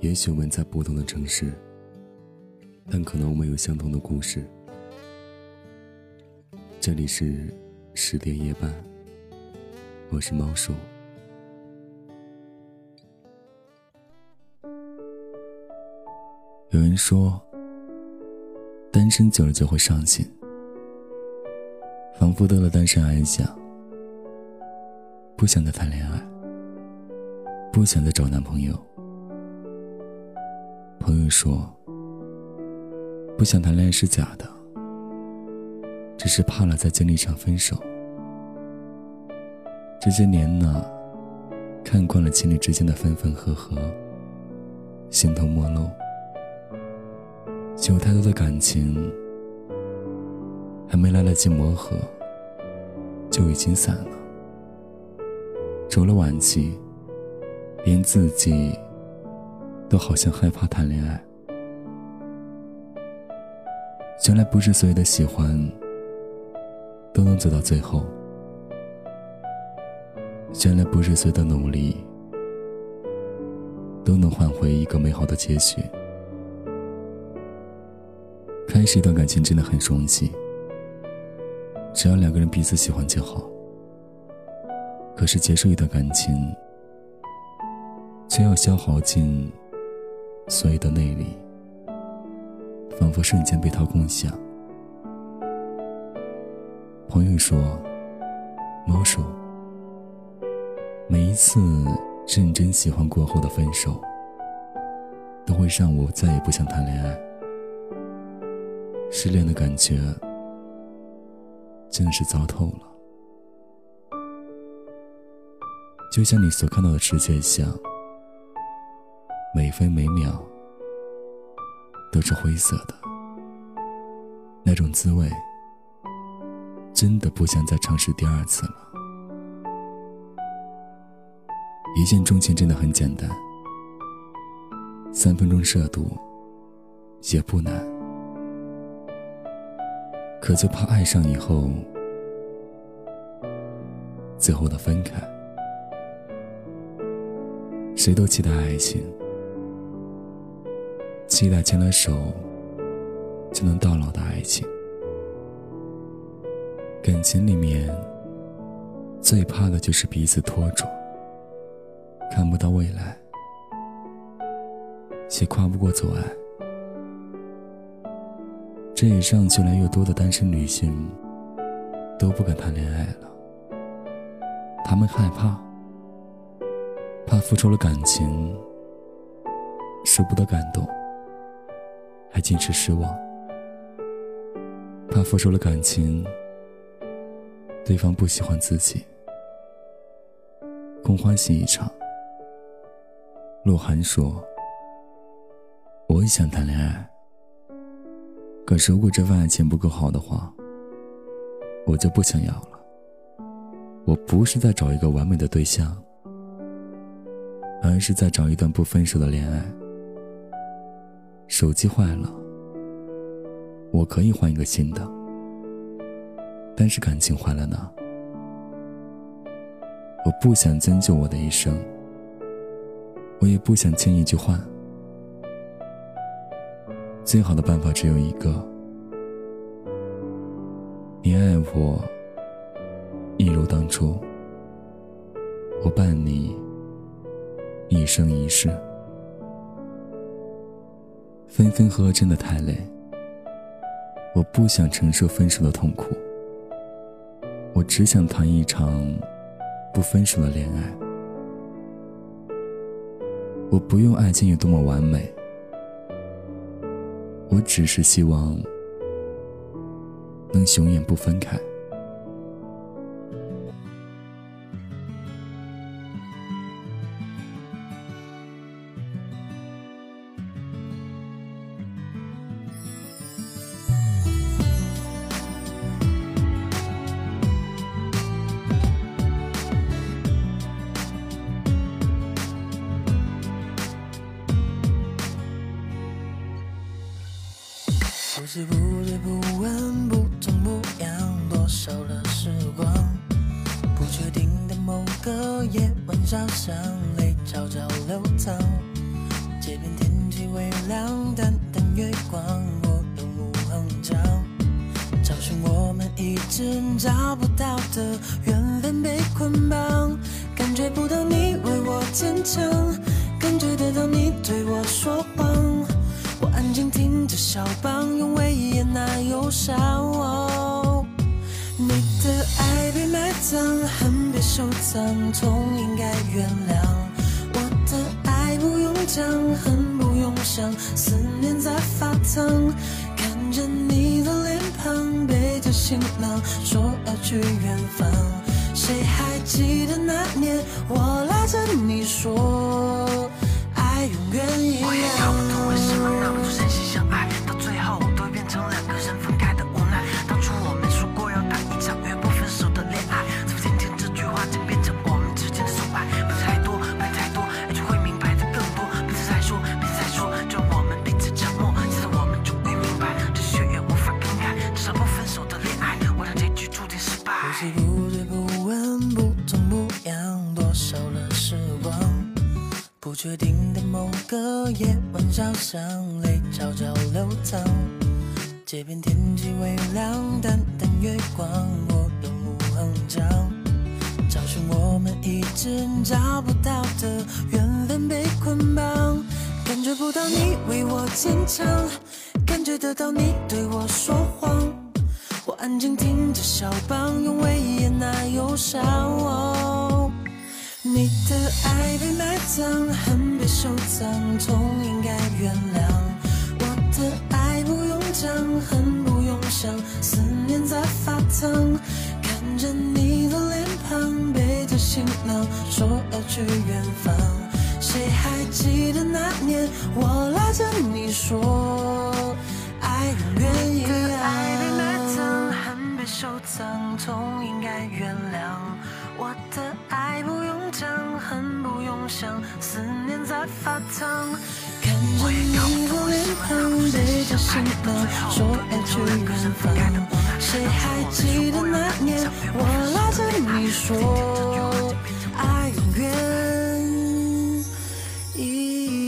也许我们在不同的城市，但可能我们有相同的故事。这里是十点夜半，我是猫叔。有人说，单身久了就会上瘾，仿佛得了单身癌一样，不想再谈恋爱，不想再找男朋友。朋友说，不想谈恋爱是假的，只是怕了再经历一场分手。这些年呢，看惯了情侣之间的分分合合，形同陌路，有太多的感情还没来得及磨合，就已经散了。除了惋惜，连自己。都好像害怕谈恋爱。原来不是所有的喜欢都能走到最后。原来不是所有的努力都能换回一个美好的结局。开始一段感情真的很容易，只要两个人彼此喜欢就好。可是结束一段感情，却要消耗尽。所有的内力，仿佛瞬间被掏空一样。朋友说：“猫叔，每一次认真喜欢过后的分手，都会让我再也不想谈恋爱。失恋的感觉真的是糟透了，就像你所看到的世界一样。”每分每秒都是灰色的，那种滋味真的不想再尝试第二次了。一见钟情真的很简单，三分钟热度也不难，可就怕爱上以后，最后的分开。谁都期待爱情。期待牵了手就能到老的爱情，感情里面最怕的就是彼此拖住，看不到未来，且跨不过阻碍。这也让越来越多的单身女性都不敢谈恋爱了。她们害怕，怕付出了感情，舍不得感动。还尽是失望，怕付出了感情，对方不喜欢自己，空欢喜一场。鹿晗说：“我也想谈恋爱，可是如果这份爱情不够好的话，我就不想要了。我不是在找一个完美的对象，而是在找一段不分手的恋爱。”手机坏了，我可以换一个新的。但是感情坏了呢？我不想将就我的一生，我也不想轻易去换。最好的办法只有一个：你爱我，一如当初，我伴你一生一世。分分合合真的太累，我不想承受分手的痛苦，我只想谈一场不分手的恋爱。我不用爱情有多么完美，我只是希望能永远不分开。不知不觉，不问，不痛不痒，多少的时光，不确定的某个夜晚，小巷泪悄悄流淌。街边天气微凉，淡淡月光，我怒目横张，找寻我们一直找不到的缘分。被捆绑，感觉不到你为我坚强，感觉得到你对我说谎。我安静听着肖邦，用威严那忧伤。你的爱被埋葬，恨被收藏，痛应该原谅。我的爱不用讲，恨不用想，思念在发烫。看着你的脸庞，背着行囊，说要去远方。谁还记得那年，我拉着你说，我也搞不懂为什么那么多真心相爱，到最后都会变成两个人分开的无奈。当初我们说过要谈一场永不分手的恋爱，怎么今天这句话竟变成我们之间的阻碍？不太多，不太多，也就会明白的更多。彼此在说，彼此在说，就让我们彼此沉默，现在我们终于明白，这血缘无法更改。至少不分手的恋爱，我让结局注定失败。不知不觉不问不痛不痒，多少了时光。不确定个夜晚，小巷泪悄悄流淌。街边天气微凉，淡淡月光，我用目横张，找寻我们一直找不到的缘分被捆绑。感觉不到你为我坚强，感觉得到你对我说谎。我安静听着肖邦，用威严那忧伤。你的爱被埋葬，恨被收藏，痛应该原谅。我的爱不用讲，恨不用想，思念在发烫。看着你的脸庞，背着行囊，说要去远方。谁还记得那年，我拉着你说，爱永远一样。爱被埋葬，恨被收藏，痛应该原谅。我的爱不想恨不用想思念在发烫看着你的脸庞背着行囊说要去远方谁还记得那年我拉着你说爱永远一